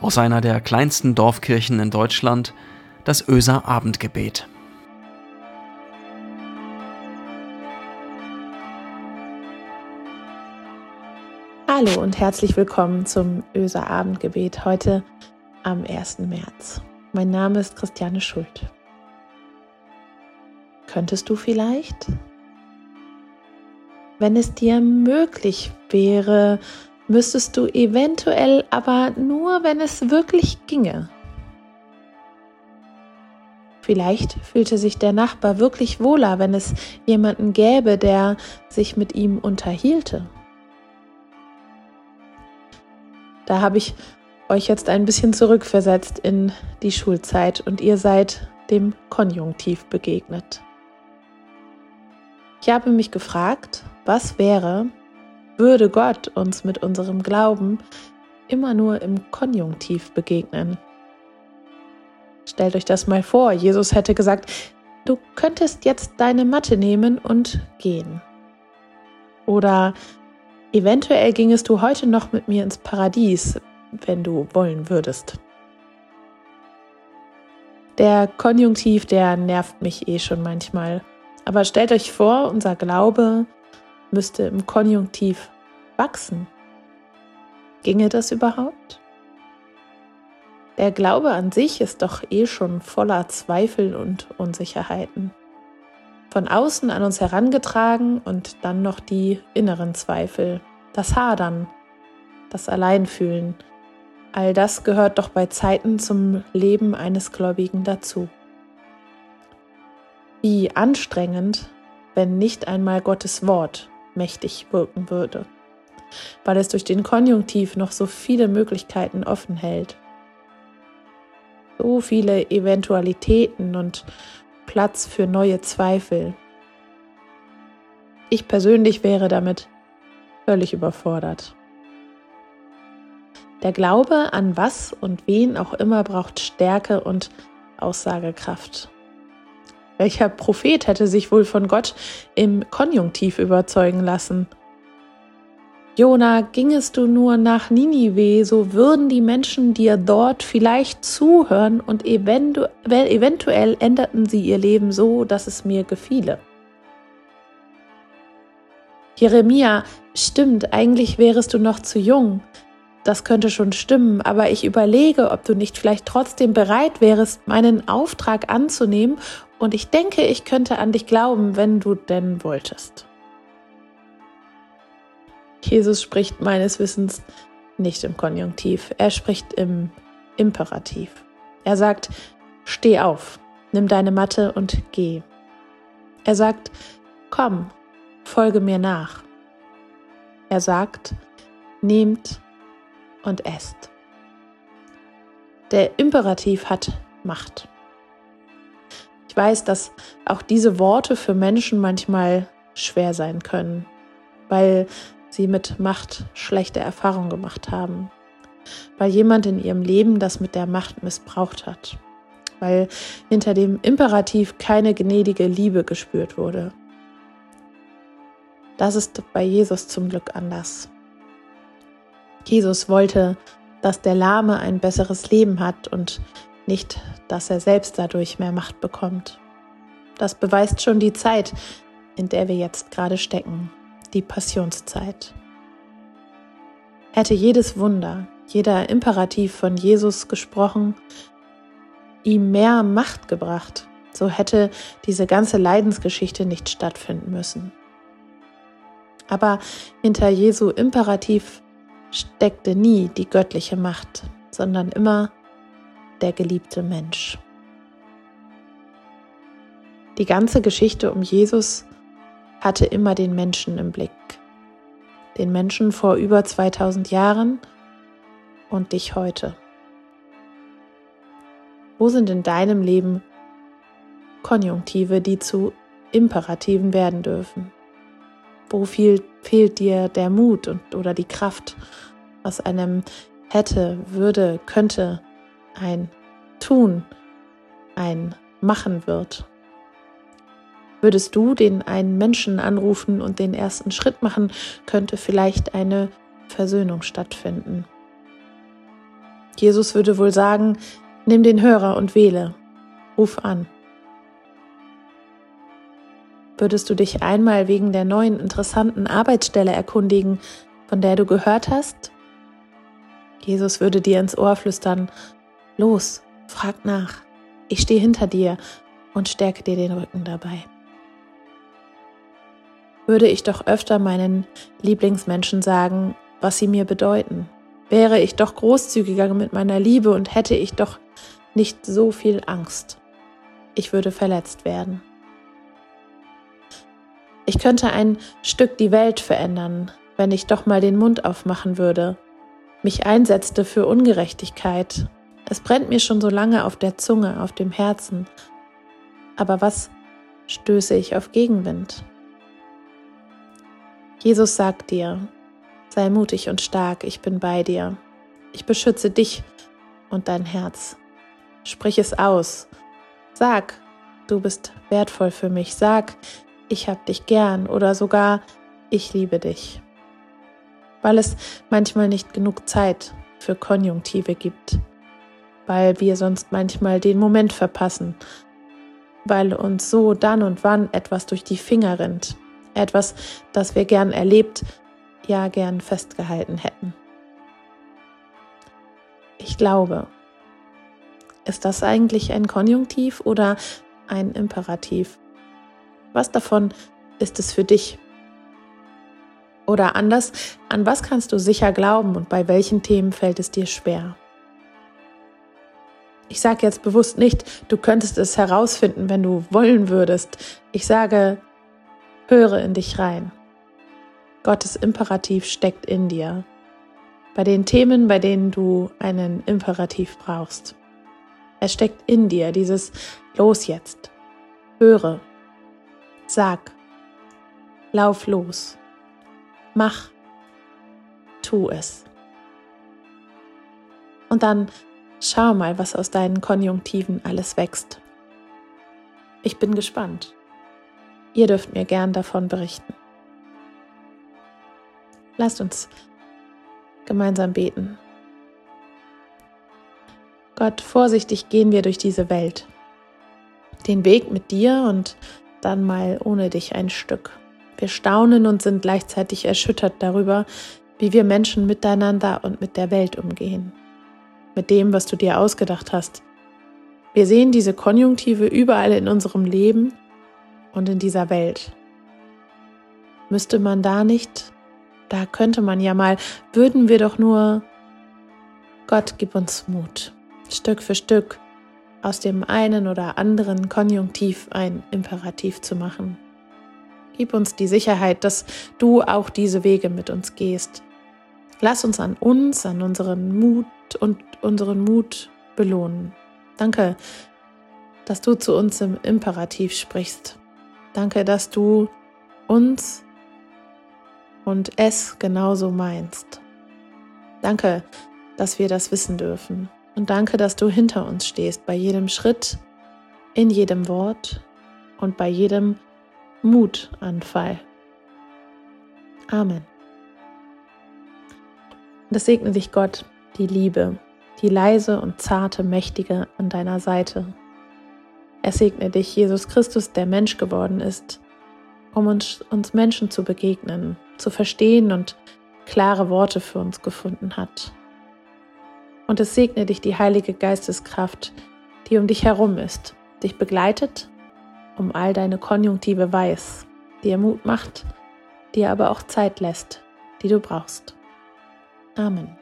aus einer der kleinsten Dorfkirchen in Deutschland, das Öser Abendgebet. Hallo und herzlich willkommen zum Öser Abendgebet heute am 1. März. Mein Name ist Christiane Schuld. Könntest du vielleicht, wenn es dir möglich wäre, müsstest du eventuell aber nur, wenn es wirklich ginge. Vielleicht fühlte sich der Nachbar wirklich wohler, wenn es jemanden gäbe, der sich mit ihm unterhielte. Da habe ich euch jetzt ein bisschen zurückversetzt in die Schulzeit und ihr seid dem Konjunktiv begegnet. Ich habe mich gefragt, was wäre, würde Gott uns mit unserem Glauben immer nur im Konjunktiv begegnen. Stellt euch das mal vor, Jesus hätte gesagt, du könntest jetzt deine Matte nehmen und gehen. Oder eventuell gingest du heute noch mit mir ins Paradies, wenn du wollen würdest. Der Konjunktiv, der nervt mich eh schon manchmal. Aber stellt euch vor, unser Glaube müsste im Konjunktiv wachsen. Ginge das überhaupt? Der Glaube an sich ist doch eh schon voller Zweifel und Unsicherheiten. Von außen an uns herangetragen und dann noch die inneren Zweifel, das Hadern, das Alleinfühlen. All das gehört doch bei Zeiten zum Leben eines Gläubigen dazu. Wie anstrengend, wenn nicht einmal Gottes Wort mächtig wirken würde, weil es durch den Konjunktiv noch so viele Möglichkeiten offen hält. So viele Eventualitäten und Platz für neue Zweifel. Ich persönlich wäre damit völlig überfordert. Der Glaube an was und wen auch immer braucht Stärke und Aussagekraft. Welcher Prophet hätte sich wohl von Gott im Konjunktiv überzeugen lassen? Jona, gingest du nur nach Ninive, so würden die Menschen dir dort vielleicht zuhören und eventu eventuell änderten sie ihr Leben so, dass es mir gefiele. Jeremia, stimmt, eigentlich wärest du noch zu jung. Das könnte schon stimmen, aber ich überlege, ob du nicht vielleicht trotzdem bereit wärst, meinen Auftrag anzunehmen und ich denke, ich könnte an dich glauben, wenn du denn wolltest. Jesus spricht meines Wissens nicht im Konjunktiv, er spricht im Imperativ. Er sagt, steh auf, nimm deine Matte und geh. Er sagt, komm, folge mir nach. Er sagt, nehmt und esst. Der Imperativ hat Macht. Ich weiß, dass auch diese Worte für Menschen manchmal schwer sein können, weil sie mit Macht schlechte Erfahrungen gemacht haben, weil jemand in ihrem Leben das mit der Macht missbraucht hat, weil hinter dem Imperativ keine gnädige Liebe gespürt wurde. Das ist bei Jesus zum Glück anders. Jesus wollte, dass der Lahme ein besseres Leben hat und nicht, dass er selbst dadurch mehr Macht bekommt. Das beweist schon die Zeit, in der wir jetzt gerade stecken, die Passionszeit. Hätte jedes Wunder, jeder Imperativ von Jesus gesprochen, ihm mehr Macht gebracht, so hätte diese ganze Leidensgeschichte nicht stattfinden müssen. Aber hinter Jesu Imperativ steckte nie die göttliche Macht, sondern immer der geliebte Mensch. Die ganze Geschichte um Jesus hatte immer den Menschen im Blick. Den Menschen vor über 2000 Jahren und dich heute. Wo sind in deinem Leben Konjunktive, die zu Imperativen werden dürfen? Wo viel, fehlt dir der Mut und, oder die Kraft, aus einem hätte, würde, könnte ein Tun, ein Machen wird. Würdest du den einen Menschen anrufen und den ersten Schritt machen, könnte vielleicht eine Versöhnung stattfinden. Jesus würde wohl sagen, nimm den Hörer und wähle, ruf an. Würdest du dich einmal wegen der neuen interessanten Arbeitsstelle erkundigen, von der du gehört hast? Jesus würde dir ins Ohr flüstern, los, frag nach, ich stehe hinter dir und stärke dir den Rücken dabei. Würde ich doch öfter meinen Lieblingsmenschen sagen, was sie mir bedeuten, wäre ich doch großzügiger mit meiner Liebe und hätte ich doch nicht so viel Angst. Ich würde verletzt werden. Ich könnte ein Stück die Welt verändern, wenn ich doch mal den Mund aufmachen würde, mich einsetzte für Ungerechtigkeit. Es brennt mir schon so lange auf der Zunge, auf dem Herzen. Aber was stöße ich auf Gegenwind? Jesus sagt dir, sei mutig und stark, ich bin bei dir. Ich beschütze dich und dein Herz. Sprich es aus. Sag, du bist wertvoll für mich. Sag, ich hab dich gern oder sogar ich liebe dich. Weil es manchmal nicht genug Zeit für Konjunktive gibt, weil wir sonst manchmal den Moment verpassen, weil uns so dann und wann etwas durch die Finger rinnt, etwas, das wir gern erlebt, ja gern festgehalten hätten. Ich glaube. Ist das eigentlich ein Konjunktiv oder ein Imperativ? Was davon ist es für dich? Oder anders, an was kannst du sicher glauben und bei welchen Themen fällt es dir schwer? Ich sage jetzt bewusst nicht, du könntest es herausfinden, wenn du wollen würdest. Ich sage, höre in dich rein. Gottes Imperativ steckt in dir. Bei den Themen, bei denen du einen Imperativ brauchst. Es steckt in dir dieses Los jetzt. Höre, Sag, lauf los, mach, tu es. Und dann schau mal, was aus deinen Konjunktiven alles wächst. Ich bin gespannt. Ihr dürft mir gern davon berichten. Lasst uns gemeinsam beten. Gott, vorsichtig gehen wir durch diese Welt. Den Weg mit dir und dann mal ohne dich ein Stück. Wir staunen und sind gleichzeitig erschüttert darüber, wie wir Menschen miteinander und mit der Welt umgehen. Mit dem, was du dir ausgedacht hast. Wir sehen diese Konjunktive überall in unserem Leben und in dieser Welt. Müsste man da nicht, da könnte man ja mal, würden wir doch nur, Gott gib uns Mut, Stück für Stück aus dem einen oder anderen Konjunktiv ein Imperativ zu machen. Gib uns die Sicherheit, dass du auch diese Wege mit uns gehst. Lass uns an uns, an unseren Mut und unseren Mut belohnen. Danke, dass du zu uns im Imperativ sprichst. Danke, dass du uns und es genauso meinst. Danke, dass wir das wissen dürfen. Und danke, dass du hinter uns stehst, bei jedem Schritt, in jedem Wort und bei jedem Mutanfall. Amen. Und es segne dich Gott, die Liebe, die leise und zarte, mächtige an deiner Seite. Es segne dich, Jesus Christus, der Mensch geworden ist, um uns, uns Menschen zu begegnen, zu verstehen und klare Worte für uns gefunden hat. Und es segne dich die Heilige Geisteskraft, die um dich herum ist, dich begleitet, um all deine Konjunktive weiß, dir Mut macht, dir aber auch Zeit lässt, die du brauchst. Amen.